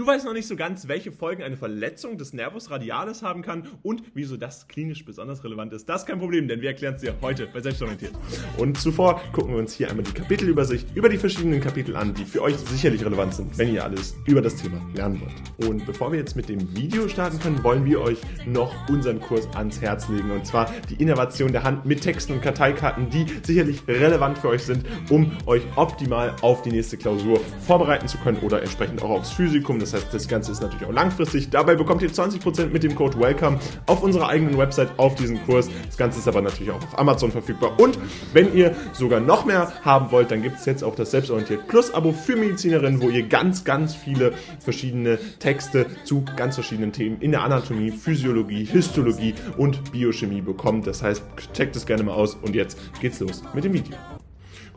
Du weißt noch nicht so ganz, welche Folgen eine Verletzung des Nervus radialis haben kann und wieso das klinisch besonders relevant ist. Das ist kein Problem, denn wir erklären es dir heute bei Selbstorientiert. Und zuvor gucken wir uns hier einmal die Kapitelübersicht über die verschiedenen Kapitel an, die für euch sicherlich relevant sind, wenn ihr alles über das Thema lernen wollt. Und bevor wir jetzt mit dem Video starten können, wollen wir euch noch unseren Kurs ans Herz legen. Und zwar die Innovation der Hand mit Texten und Karteikarten, die sicherlich relevant für euch sind, um euch optimal auf die nächste Klausur vorbereiten zu können oder entsprechend auch aufs Physikum. Das das heißt, das Ganze ist natürlich auch langfristig. Dabei bekommt ihr 20% mit dem Code WELCOME auf unserer eigenen Website auf diesen Kurs. Das Ganze ist aber natürlich auch auf Amazon verfügbar. Und wenn ihr sogar noch mehr haben wollt, dann gibt es jetzt auch das Selbstorientiert Plus Abo für Medizinerinnen, wo ihr ganz, ganz viele verschiedene Texte zu ganz verschiedenen Themen in der Anatomie, Physiologie, Histologie und Biochemie bekommt. Das heißt, checkt es gerne mal aus und jetzt geht's los mit dem Video.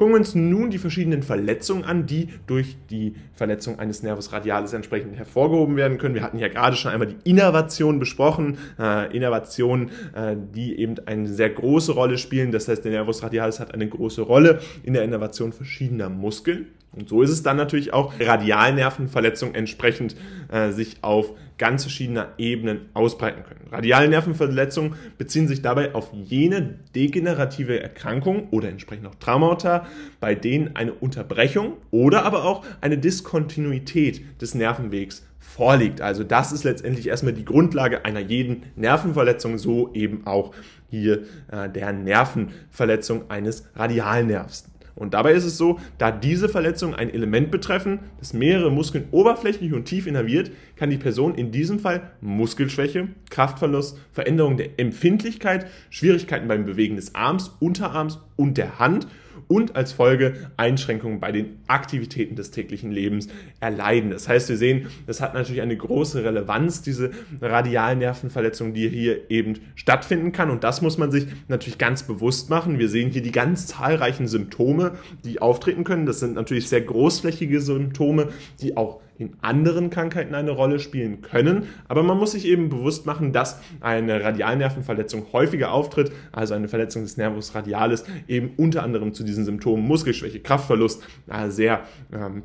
Gucken wir uns nun die verschiedenen Verletzungen an, die durch die Verletzung eines Nervus radialis entsprechend hervorgehoben werden können. Wir hatten ja gerade schon einmal die Innervation besprochen. Äh, Innervationen, äh, die eben eine sehr große Rolle spielen. Das heißt, der Nervus radialis hat eine große Rolle in der Innervation verschiedener Muskeln. Und so ist es dann natürlich auch Radialnervenverletzungen entsprechend äh, sich auf ganz verschiedener Ebenen ausbreiten können. Radialnervenverletzungen beziehen sich dabei auf jene degenerative Erkrankung oder entsprechend auch Traumata, bei denen eine Unterbrechung oder aber auch eine Diskontinuität des Nervenwegs vorliegt. Also das ist letztendlich erstmal die Grundlage einer jeden Nervenverletzung, so eben auch hier äh, der Nervenverletzung eines Radialnervs. Und dabei ist es so, da diese Verletzungen ein Element betreffen, das mehrere Muskeln oberflächlich und tief innerviert, kann die Person in diesem Fall Muskelschwäche, Kraftverlust, Veränderung der Empfindlichkeit, Schwierigkeiten beim Bewegen des Arms, Unterarms und der Hand und als Folge Einschränkungen bei den Aktivitäten des täglichen Lebens erleiden. Das heißt, wir sehen, das hat natürlich eine große Relevanz, diese Radialnervenverletzung, die hier eben stattfinden kann. Und das muss man sich natürlich ganz bewusst machen. Wir sehen hier die ganz zahlreichen Symptome, die auftreten können. Das sind natürlich sehr großflächige Symptome, die auch in anderen Krankheiten eine Rolle spielen können. Aber man muss sich eben bewusst machen, dass eine Radialnervenverletzung häufiger auftritt, also eine Verletzung des Nervus radialis eben unter anderem zu diesen Symptomen Muskelschwäche, Kraftverlust äh, sehr ähm,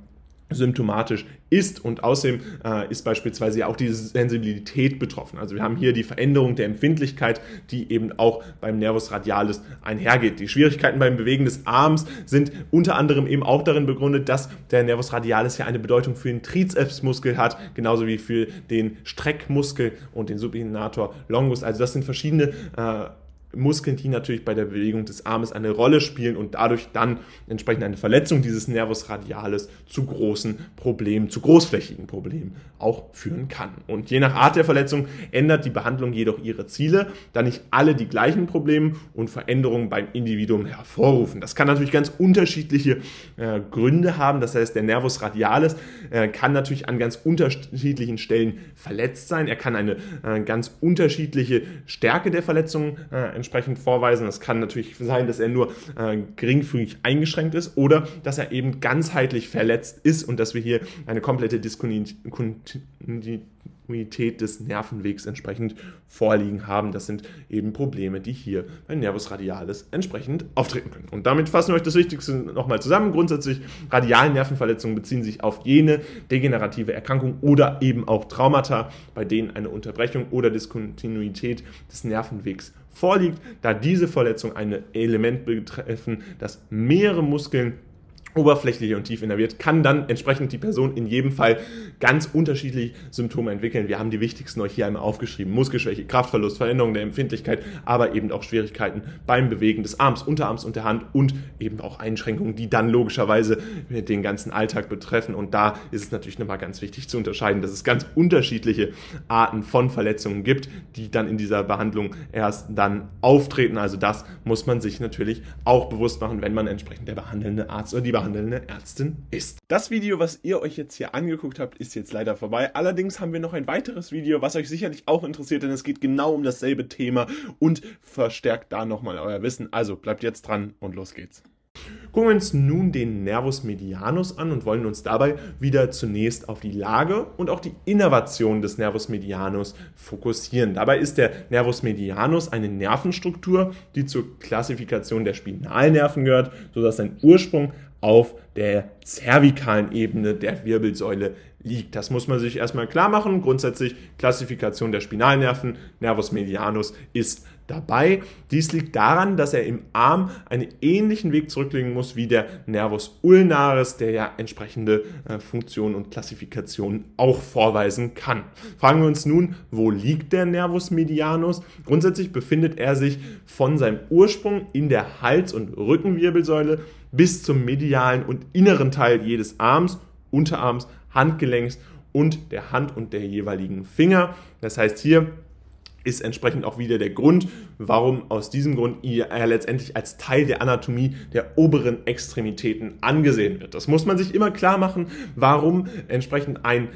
symptomatisch ist und außerdem äh, ist beispielsweise auch die Sensibilität betroffen. Also wir haben hier die Veränderung der Empfindlichkeit, die eben auch beim Nervus radialis einhergeht. Die Schwierigkeiten beim Bewegen des Arms sind unter anderem eben auch darin begründet, dass der Nervus radialis ja eine Bedeutung für den Trizepsmuskel hat, genauso wie für den Streckmuskel und den Supinator longus. Also das sind verschiedene äh, Muskeln, die natürlich bei der Bewegung des Armes eine Rolle spielen und dadurch dann entsprechend eine Verletzung dieses Nervus radialis zu großen Problemen, zu großflächigen Problemen auch führen kann. Und je nach Art der Verletzung ändert die Behandlung jedoch ihre Ziele, da nicht alle die gleichen Probleme und Veränderungen beim Individuum hervorrufen. Das kann natürlich ganz unterschiedliche äh, Gründe haben. Das heißt, der Nervus radialis äh, kann natürlich an ganz unterschiedlichen Stellen verletzt sein. Er kann eine äh, ganz unterschiedliche Stärke der Verletzung äh, entsprechend vorweisen. Es kann natürlich sein, dass er nur äh, geringfügig eingeschränkt ist oder dass er eben ganzheitlich verletzt ist und dass wir hier eine komplette Diskontinuität Kontinuität des Nervenwegs entsprechend vorliegen haben. Das sind eben Probleme, die hier bei Nervus radialis entsprechend auftreten können. Und damit fassen wir euch das Wichtigste nochmal zusammen. Grundsätzlich, Radialnervenverletzungen beziehen sich auf jene degenerative Erkrankung oder eben auch Traumata, bei denen eine Unterbrechung oder Diskontinuität des Nervenwegs vorliegt, da diese Verletzungen ein Element betreffen, das mehrere Muskeln oberflächlich und tief innerviert, kann dann entsprechend die Person in jedem Fall ganz unterschiedliche Symptome entwickeln. Wir haben die wichtigsten euch hier einmal aufgeschrieben. Muskelschwäche, Kraftverlust, Veränderung der Empfindlichkeit, aber eben auch Schwierigkeiten beim Bewegen des Arms, Unterarms und der Hand und eben auch Einschränkungen, die dann logischerweise den ganzen Alltag betreffen. Und da ist es natürlich nochmal ganz wichtig zu unterscheiden, dass es ganz unterschiedliche Arten von Verletzungen gibt, die dann in dieser Behandlung erst dann auftreten. Also das muss man sich natürlich auch bewusst machen, wenn man entsprechend der behandelnde Arzt oder die behandelnde Ärztin ist. Das Video, was ihr euch jetzt hier angeguckt habt, ist jetzt leider vorbei. Allerdings haben wir noch ein weiteres Video, was euch sicherlich auch interessiert, denn es geht genau um dasselbe Thema und verstärkt da nochmal euer Wissen. Also bleibt jetzt dran und los geht's. Gucken wir uns nun den Nervus medianus an und wollen uns dabei wieder zunächst auf die Lage und auch die Innervation des Nervus medianus fokussieren. Dabei ist der Nervus medianus eine Nervenstruktur, die zur Klassifikation der Spinalnerven gehört, sodass sein Ursprung auf der zervikalen Ebene der Wirbelsäule liegt. Das muss man sich erstmal klar machen. Grundsätzlich Klassifikation der Spinalnerven, Nervus medianus ist dabei. Dies liegt daran, dass er im Arm einen ähnlichen Weg zurücklegen muss wie der Nervus ulnaris, der ja entsprechende äh, Funktionen und Klassifikationen auch vorweisen kann. Fragen wir uns nun, wo liegt der Nervus medianus? Grundsätzlich befindet er sich von seinem Ursprung in der Hals- und Rückenwirbelsäule bis zum medialen und inneren Teil jedes Arms, Unterarms, Handgelenks und der Hand und der jeweiligen Finger. Das heißt hier ist entsprechend auch wieder der Grund, warum aus diesem Grund er letztendlich als Teil der Anatomie der oberen Extremitäten angesehen wird. Das muss man sich immer klar machen, warum entsprechend ein äh,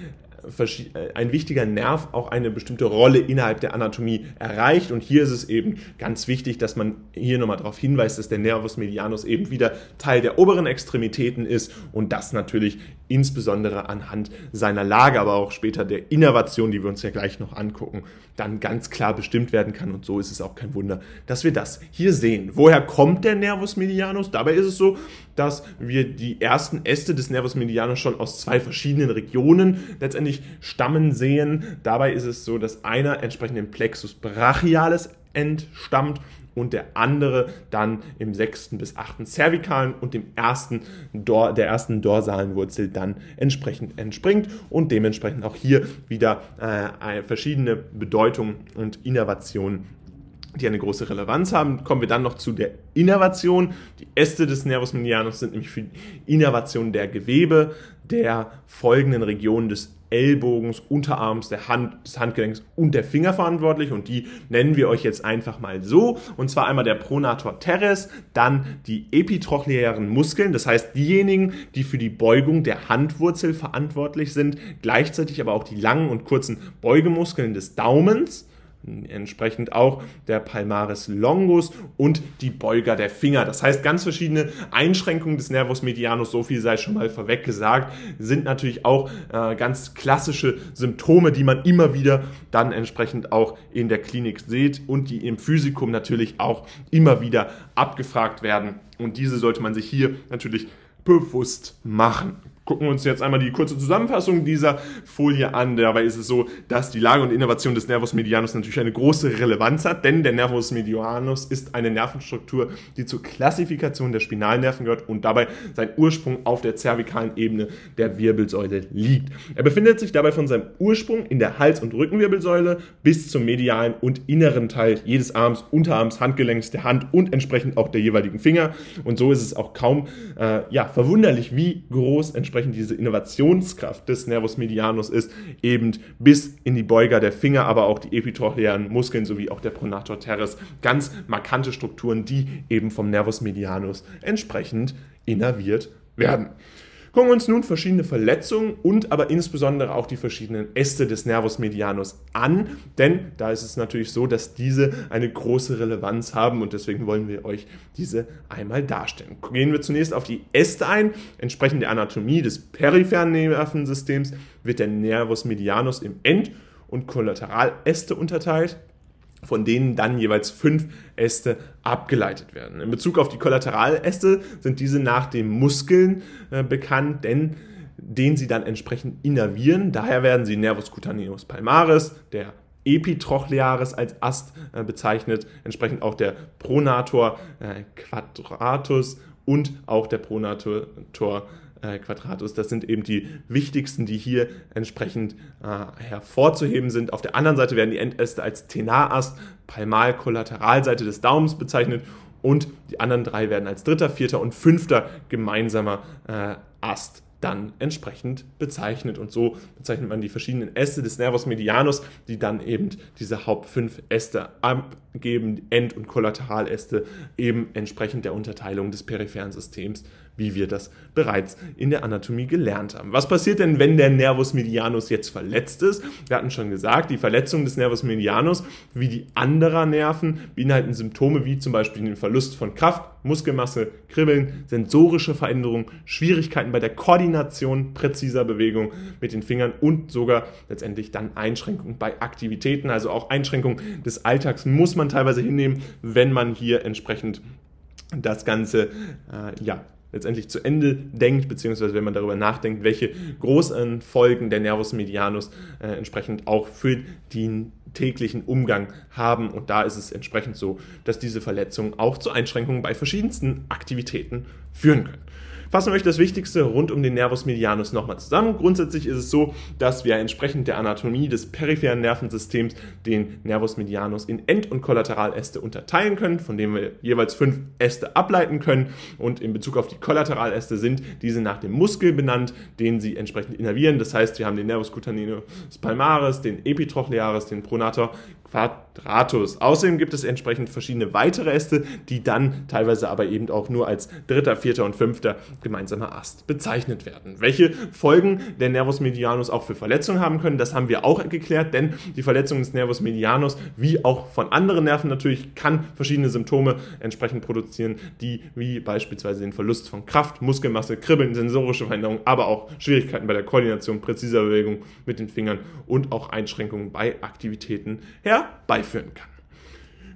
ein wichtiger Nerv auch eine bestimmte Rolle innerhalb der Anatomie erreicht. Und hier ist es eben ganz wichtig, dass man hier nochmal darauf hinweist, dass der Nervus medianus eben wieder Teil der oberen Extremitäten ist und das natürlich insbesondere anhand seiner Lage, aber auch später der Innervation, die wir uns ja gleich noch angucken, dann ganz klar bestimmt werden kann. Und so ist es auch kein Wunder, dass wir das hier sehen. Woher kommt der Nervus medianus? Dabei ist es so, dass wir die ersten Äste des Nervus medianus schon aus zwei verschiedenen Regionen letztendlich stammen sehen. Dabei ist es so, dass einer entsprechend im Plexus brachialis entstammt und der andere dann im sechsten bis achten Zervikalen und dem ersten Dor der ersten dorsalen Wurzel dann entsprechend entspringt und dementsprechend auch hier wieder äh, verschiedene Bedeutungen und Innovationen die eine große Relevanz haben. Kommen wir dann noch zu der Innervation. Die Äste des Nervus medianus sind nämlich für die Innervation der Gewebe der folgenden Regionen des Ellbogens, Unterarms, der Hand, des Handgelenks und der Finger verantwortlich. Und die nennen wir euch jetzt einfach mal so. Und zwar einmal der Pronator teres, dann die epitrochleären Muskeln, das heißt diejenigen, die für die Beugung der Handwurzel verantwortlich sind, gleichzeitig aber auch die langen und kurzen Beugemuskeln des Daumens entsprechend auch der Palmaris longus und die Beuger der Finger. Das heißt, ganz verschiedene Einschränkungen des Nervus medianus, so viel sei schon mal vorweg gesagt, sind natürlich auch äh, ganz klassische Symptome, die man immer wieder dann entsprechend auch in der Klinik sieht und die im Physikum natürlich auch immer wieder abgefragt werden. Und diese sollte man sich hier natürlich bewusst machen gucken wir uns jetzt einmal die kurze Zusammenfassung dieser Folie an. Dabei ist es so, dass die Lage und Innovation des Nervus medianus natürlich eine große Relevanz hat, denn der Nervus medianus ist eine Nervenstruktur, die zur Klassifikation der Spinalnerven gehört und dabei sein Ursprung auf der zervikalen Ebene der Wirbelsäule liegt. Er befindet sich dabei von seinem Ursprung in der Hals- und Rückenwirbelsäule bis zum medialen und inneren Teil jedes Arms, Unterarms, Handgelenks, der Hand und entsprechend auch der jeweiligen Finger. Und so ist es auch kaum äh, ja, verwunderlich, wie groß entsprechend entsprechend diese Innovationskraft des Nervus medianus ist, eben bis in die Beuger der Finger, aber auch die epitrochlearen Muskeln sowie auch der Pronator teres. Ganz markante Strukturen, die eben vom Nervus medianus entsprechend innerviert werden. Gucken wir uns nun verschiedene Verletzungen und aber insbesondere auch die verschiedenen Äste des Nervus medianus an, denn da ist es natürlich so, dass diese eine große Relevanz haben und deswegen wollen wir euch diese einmal darstellen. Gehen wir zunächst auf die Äste ein. Entsprechend der Anatomie des peripheren Nervensystems wird der Nervus medianus im End- und Kollateraläste unterteilt von denen dann jeweils fünf Äste abgeleitet werden. In Bezug auf die Kollateraläste sind diese nach den Muskeln äh, bekannt, denn den sie dann entsprechend innervieren. Daher werden sie Nervus cutaneus palmaris, der Epitrochlearis als Ast äh, bezeichnet, entsprechend auch der Pronator äh, quadratus und auch der Pronator äh, Quadratus. Das sind eben die wichtigsten, die hier entsprechend äh, hervorzuheben sind. Auf der anderen Seite werden die Endäste als Tenarast, Palmal-Kollateralseite des Daumens bezeichnet und die anderen drei werden als dritter, vierter und fünfter gemeinsamer äh, Ast dann entsprechend bezeichnet. Und so bezeichnet man die verschiedenen Äste des Nervus medianus, die dann eben diese Haupt fünf Äste abgeben, End- und Kollateraläste, eben entsprechend der Unterteilung des peripheren Systems wie wir das bereits in der Anatomie gelernt haben. Was passiert denn, wenn der Nervus medianus jetzt verletzt ist? Wir hatten schon gesagt, die Verletzung des Nervus medianus wie die anderer Nerven beinhalten Symptome wie zum Beispiel den Verlust von Kraft, Muskelmasse, Kribbeln, sensorische Veränderungen, Schwierigkeiten bei der Koordination präziser Bewegung mit den Fingern und sogar letztendlich dann Einschränkungen bei Aktivitäten, also auch Einschränkungen des Alltags muss man teilweise hinnehmen, wenn man hier entsprechend das Ganze äh, ja, letztendlich zu Ende denkt, beziehungsweise wenn man darüber nachdenkt, welche großen Folgen der Nervus medianus äh, entsprechend auch für den täglichen Umgang haben. Und da ist es entsprechend so, dass diese Verletzungen auch zu Einschränkungen bei verschiedensten Aktivitäten führen können. Fassen wir euch das Wichtigste rund um den Nervus medianus nochmal zusammen. Grundsätzlich ist es so, dass wir entsprechend der Anatomie des peripheren Nervensystems den Nervus medianus in End- und Kollateraläste unterteilen können, von denen wir jeweils fünf Äste ableiten können. Und in Bezug auf die Kollateraläste sind diese nach dem Muskel benannt, den sie entsprechend innervieren. Das heißt, wir haben den Nervus cutaneus palmaris, den epitrochlearis, den pronator quadratus. Außerdem gibt es entsprechend verschiedene weitere Äste, die dann teilweise aber eben auch nur als dritter, vierter und fünfter gemeinsamer Ast bezeichnet werden. Welche Folgen der Nervus medianus auch für Verletzungen haben können, das haben wir auch geklärt, denn die Verletzung des Nervus medianus, wie auch von anderen Nerven natürlich, kann verschiedene Symptome entsprechend produzieren, die wie beispielsweise den Verlust von Kraft, Muskelmasse, Kribbeln, sensorische Veränderungen, aber auch Schwierigkeiten bei der Koordination präziser Bewegung mit den Fingern und auch Einschränkungen bei Aktivitäten herbeiführen kann.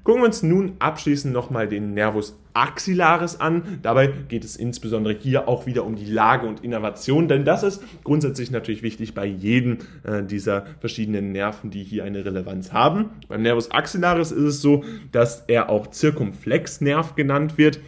Gucken wir uns nun abschließend nochmal den Nervus axillaris an. Dabei geht es insbesondere hier auch wieder um die Lage und Innervation, denn das ist grundsätzlich natürlich wichtig bei jedem äh, dieser verschiedenen Nerven, die hier eine Relevanz haben. Beim Nervus axillaris ist es so, dass er auch Zirkumflexnerv genannt wird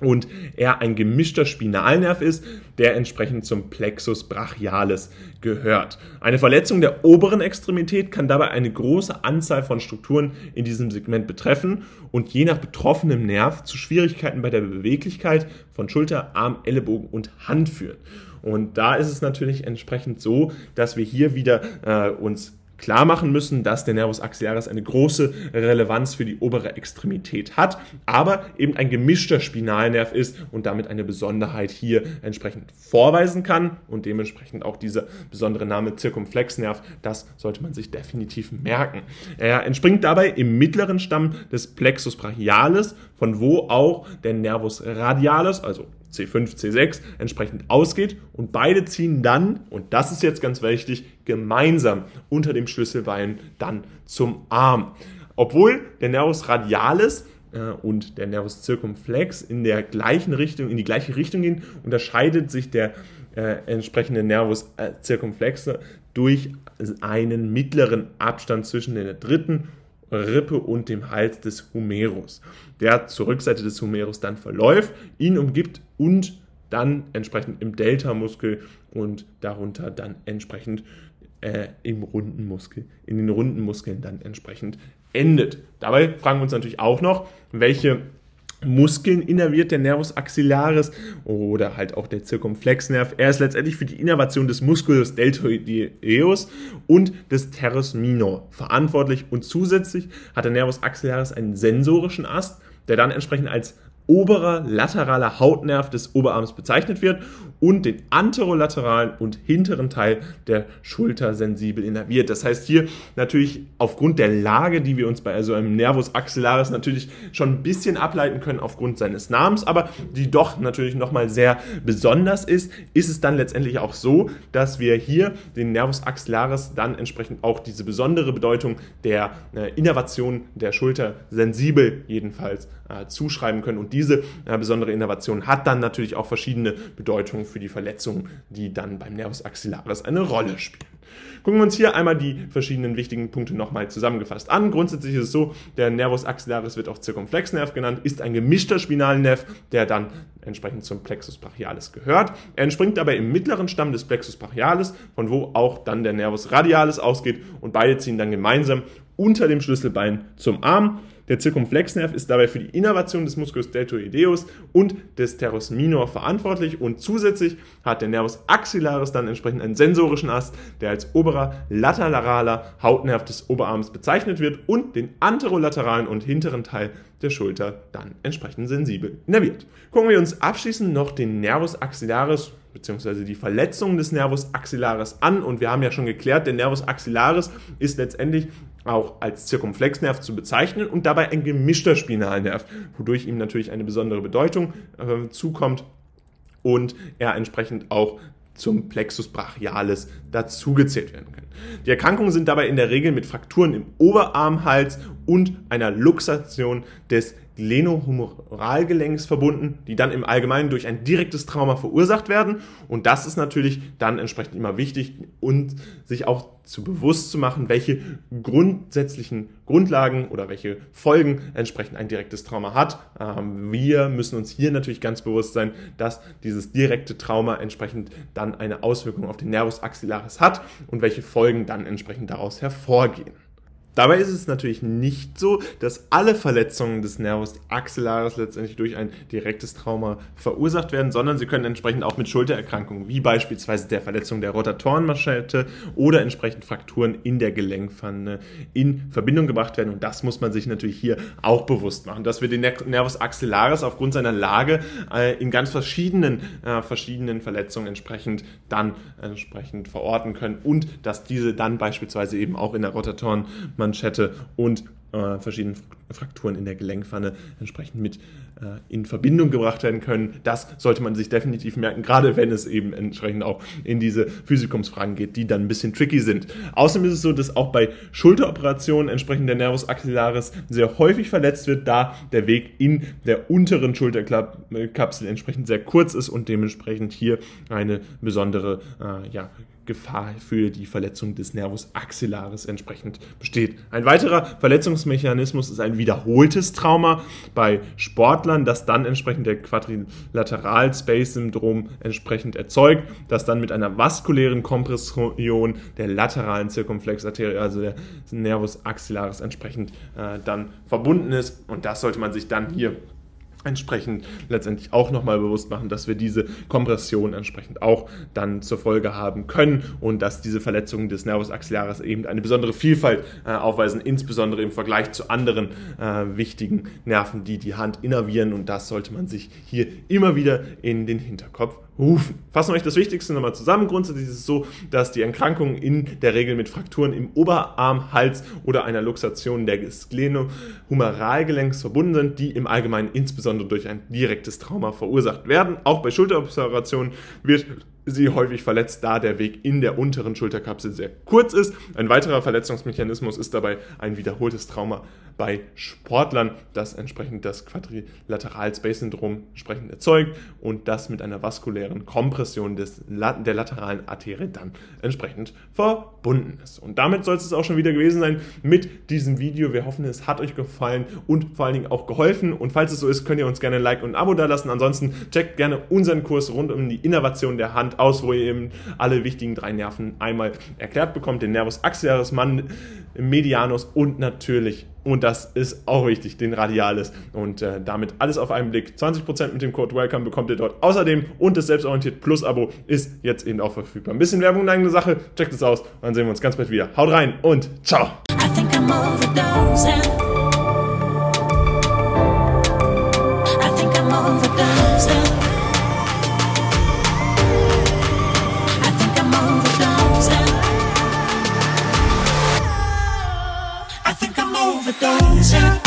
und er ein gemischter Spinalnerv ist, der entsprechend zum Plexus brachialis gehört. Eine Verletzung der oberen Extremität kann dabei eine große Anzahl von Strukturen in diesem Segment betreffen und je nach betroffenem Nerv zu Schwierigkeiten bei der Beweglichkeit von Schulter, Arm, Ellenbogen und Hand führen. Und da ist es natürlich entsprechend so, dass wir hier wieder äh, uns klar machen müssen, dass der Nervus axillaris eine große Relevanz für die obere Extremität hat, aber eben ein gemischter Spinalnerv ist und damit eine Besonderheit hier entsprechend vorweisen kann und dementsprechend auch dieser besondere Name Zirkumflexnerv, das sollte man sich definitiv merken. Er entspringt dabei im mittleren Stamm des Plexus brachialis, von wo auch der Nervus radialis, also C5, C6 entsprechend ausgeht und beide ziehen dann, und das ist jetzt ganz wichtig, gemeinsam unter dem Schlüsselbein dann zum Arm. Obwohl der Nervus radialis äh, und der Nervus circumflex in der gleichen Richtung, in die gleiche Richtung gehen, unterscheidet sich der äh, entsprechende Nervus äh, circumflex durch einen mittleren Abstand zwischen der dritten Rippe und dem Hals des Humerus, der zur Rückseite des Humerus dann verläuft, ihn umgibt und dann entsprechend im Delta-Muskel und darunter dann entsprechend äh, im runden Muskel, in den runden Muskeln dann entsprechend endet. Dabei fragen wir uns natürlich auch noch, welche Muskeln innerviert der Nervus axillaris oder halt auch der Zirkumflexnerv. Er ist letztendlich für die Innervation des Musculus deltoideus und des Teres minor verantwortlich und zusätzlich hat der Nervus axillaris einen sensorischen Ast, der dann entsprechend als oberer lateraler Hautnerv des Oberarms bezeichnet wird und den anterolateralen und hinteren Teil der Schulter sensibel innerviert. Das heißt hier natürlich aufgrund der Lage, die wir uns bei so einem Nervus axillaris natürlich schon ein bisschen ableiten können aufgrund seines Namens, aber die doch natürlich nochmal sehr besonders ist, ist es dann letztendlich auch so, dass wir hier den Nervus axillaris dann entsprechend auch diese besondere Bedeutung der äh, Innervation der Schulter sensibel jedenfalls äh, zuschreiben können und diese äh, besondere Innovation hat dann natürlich auch verschiedene Bedeutungen für die Verletzungen, die dann beim Nervus axillaris eine Rolle spielen. Gucken wir uns hier einmal die verschiedenen wichtigen Punkte nochmal zusammengefasst an. Grundsätzlich ist es so, der Nervus axillaris wird auch Zirkumflexnerv genannt, ist ein gemischter Spinalnerv, der dann entsprechend zum Plexus brachialis gehört. Er entspringt dabei im mittleren Stamm des Plexus brachialis, von wo auch dann der Nervus radialis ausgeht und beide ziehen dann gemeinsam unter dem Schlüsselbein zum Arm. Der Zirkumflexnerv ist dabei für die Innervation des Musculus deltoideus und des Teres minor verantwortlich und zusätzlich hat der Nervus axillaris dann entsprechend einen sensorischen Ast, der als oberer lateraler Hautnerv des Oberarms bezeichnet wird und den anterolateralen und hinteren Teil der Schulter dann entsprechend sensibel innerviert. Gucken wir uns abschließend noch den Nervus axillaris bzw. die Verletzung des Nervus axillaris an und wir haben ja schon geklärt, der Nervus axillaris ist letztendlich auch als Zirkumflexnerv zu bezeichnen und dabei ein gemischter Spinalnerv, wodurch ihm natürlich eine besondere Bedeutung äh, zukommt und er entsprechend auch zum Plexus brachialis dazugezählt werden kann. Die Erkrankungen sind dabei in der Regel mit Frakturen im Oberarmhals und einer Luxation des Glenohumoralgelenks verbunden, die dann im Allgemeinen durch ein direktes Trauma verursacht werden. Und das ist natürlich dann entsprechend immer wichtig und sich auch zu bewusst zu machen, welche grundsätzlichen Grundlagen oder welche Folgen entsprechend ein direktes Trauma hat. Ähm, wir müssen uns hier natürlich ganz bewusst sein, dass dieses direkte Trauma entsprechend dann eine Auswirkung auf den Nervus axillaris hat und welche Folgen dann entsprechend daraus hervorgehen. Dabei ist es natürlich nicht so, dass alle Verletzungen des Nervus axillaris letztendlich durch ein direktes Trauma verursacht werden, sondern sie können entsprechend auch mit Schultererkrankungen, wie beispielsweise der Verletzung der Rotatorenmanschette oder entsprechend Frakturen in der Gelenkpfanne in Verbindung gebracht werden. Und das muss man sich natürlich hier auch bewusst machen, dass wir den Nervus axillaris aufgrund seiner Lage äh, in ganz verschiedenen, äh, verschiedenen Verletzungen entsprechend dann entsprechend verorten können und dass diese dann beispielsweise eben auch in der Rotatorenmanschette Manschette und äh, verschiedenen Frakturen in der Gelenkpfanne entsprechend mit in Verbindung gebracht werden können. Das sollte man sich definitiv merken, gerade wenn es eben entsprechend auch in diese Physikumsfragen geht, die dann ein bisschen tricky sind. Außerdem ist es so, dass auch bei Schulteroperationen entsprechend der Nervus axillaris sehr häufig verletzt wird, da der Weg in der unteren Schulterkapsel entsprechend sehr kurz ist und dementsprechend hier eine besondere äh, ja, Gefahr für die Verletzung des Nervus axillaris entsprechend besteht. Ein weiterer Verletzungsmechanismus ist ein wiederholtes Trauma bei Sportlern, das dann entsprechend der Quadrilateral-Space-Syndrom entsprechend erzeugt, das dann mit einer vaskulären Kompression der lateralen Zirkumflexarterie, also der Nervus axillaris entsprechend äh, dann verbunden ist. Und das sollte man sich dann hier entsprechend letztendlich auch nochmal bewusst machen, dass wir diese Kompression entsprechend auch dann zur Folge haben können und dass diese Verletzungen des Nervus axillaris eben eine besondere Vielfalt äh, aufweisen, insbesondere im Vergleich zu anderen äh, wichtigen Nerven, die die Hand innervieren. Und das sollte man sich hier immer wieder in den Hinterkopf rufen. Fassen wir euch das Wichtigste nochmal zusammen. Grundsätzlich ist es so, dass die Erkrankungen in der Regel mit Frakturen im Oberarm, Hals oder einer Luxation der Sklenohumeralgelenks verbunden sind, die im Allgemeinen insbesondere durch ein direktes Trauma verursacht werden. Auch bei Schulteroperationen wird sie häufig verletzt, da der Weg in der unteren Schulterkapsel sehr kurz ist. Ein weiterer Verletzungsmechanismus ist dabei ein wiederholtes Trauma bei Sportlern, das entsprechend das Quadrilateral-Space-Syndrom entsprechend erzeugt und das mit einer vaskulären Kompression des, der lateralen Arterie dann entsprechend verbunden ist. Und damit soll es auch schon wieder gewesen sein mit diesem Video. Wir hoffen, es hat euch gefallen und vor allen Dingen auch geholfen. Und falls es so ist, könnt ihr uns gerne ein Like und ein Abo da lassen. Ansonsten checkt gerne unseren Kurs rund um die Innovation der Hand aus, wo ihr eben alle wichtigen drei Nerven einmal erklärt bekommt. Den Nervus axillaris, medianus und natürlich, und das ist auch wichtig, den Radialis. Und äh, damit alles auf einen Blick. 20% mit dem Code WELCOME bekommt ihr dort außerdem und das Selbstorientiert Plus Abo ist jetzt eben auch verfügbar. Ein bisschen Werbung, eine eigene Sache. Checkt es aus dann sehen wir uns ganz bald wieder. Haut rein und ciao! attention.